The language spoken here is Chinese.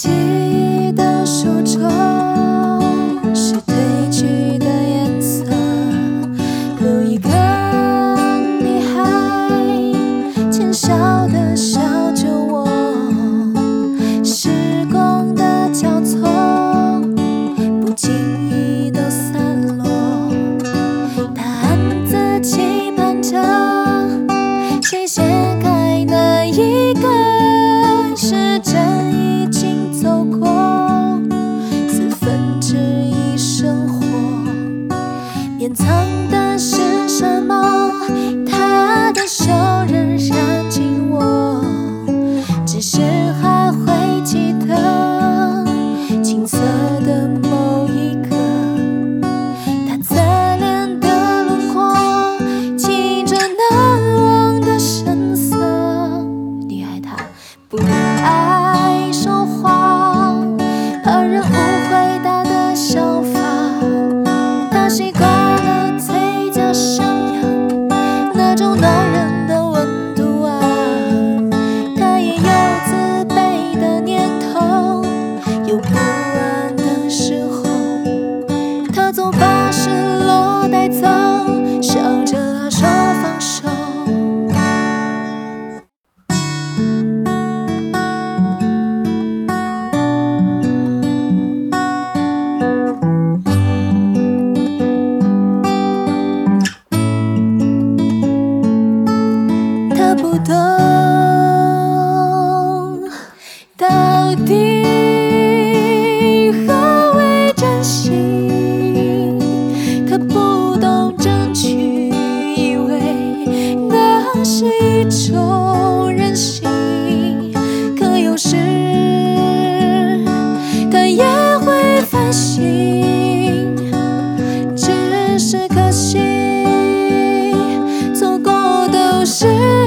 记曾懂到底何为真心？他不懂争取，以为那是一种任性。可有时他也会反省，只是可惜，错过都是。